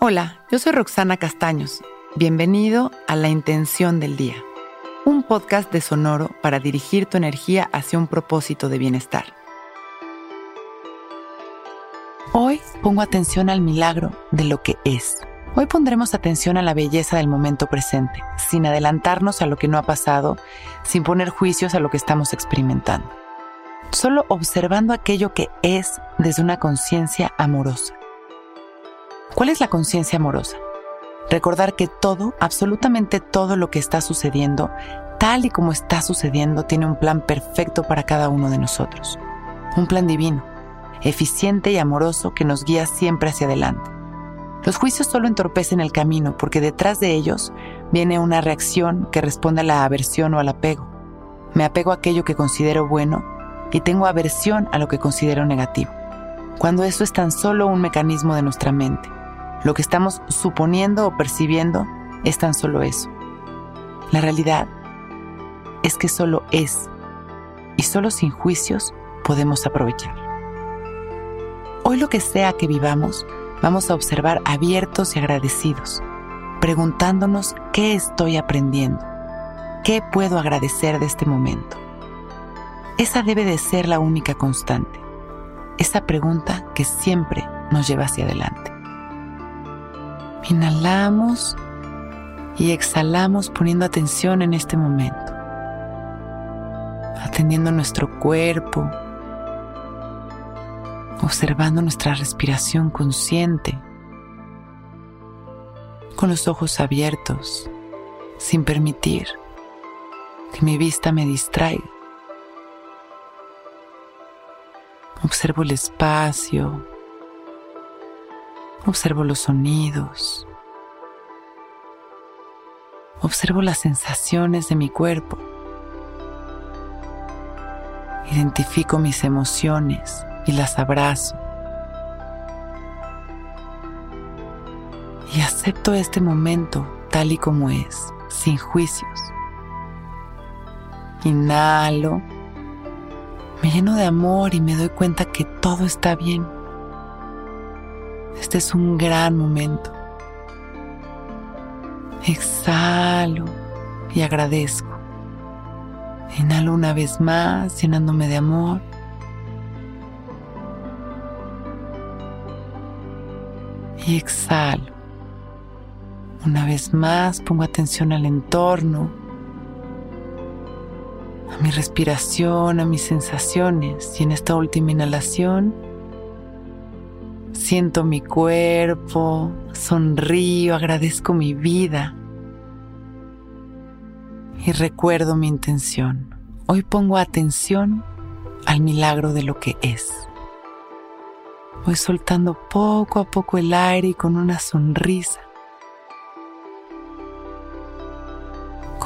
Hola, yo soy Roxana Castaños. Bienvenido a La Intención del Día, un podcast de Sonoro para dirigir tu energía hacia un propósito de bienestar. Hoy pongo atención al milagro de lo que es. Hoy pondremos atención a la belleza del momento presente, sin adelantarnos a lo que no ha pasado, sin poner juicios a lo que estamos experimentando. Solo observando aquello que es desde una conciencia amorosa ¿Cuál es la conciencia amorosa? Recordar que todo, absolutamente todo lo que está sucediendo, tal y como está sucediendo, tiene un plan perfecto para cada uno de nosotros. Un plan divino, eficiente y amoroso que nos guía siempre hacia adelante. Los juicios solo entorpecen el camino porque detrás de ellos viene una reacción que responde a la aversión o al apego. Me apego a aquello que considero bueno y tengo aversión a lo que considero negativo. Cuando eso es tan solo un mecanismo de nuestra mente. Lo que estamos suponiendo o percibiendo es tan solo eso. La realidad es que solo es y solo sin juicios podemos aprovechar. Hoy lo que sea que vivamos, vamos a observar abiertos y agradecidos, preguntándonos qué estoy aprendiendo, qué puedo agradecer de este momento. Esa debe de ser la única constante, esa pregunta que siempre nos lleva hacia adelante. Inhalamos y exhalamos poniendo atención en este momento, atendiendo nuestro cuerpo, observando nuestra respiración consciente, con los ojos abiertos, sin permitir que mi vista me distraiga. Observo el espacio, Observo los sonidos. Observo las sensaciones de mi cuerpo. Identifico mis emociones y las abrazo. Y acepto este momento tal y como es, sin juicios. Inhalo, me lleno de amor y me doy cuenta que todo está bien. Este es un gran momento. Exhalo y agradezco. Inhalo una vez más, llenándome de amor. Y exhalo. Una vez más pongo atención al entorno, mi respiración, a mis sensaciones. Y en esta última inhalación Siento mi cuerpo, sonrío, agradezco mi vida y recuerdo mi intención. Hoy pongo atención al milagro de lo que es. Voy soltando poco a poco el aire y con una sonrisa.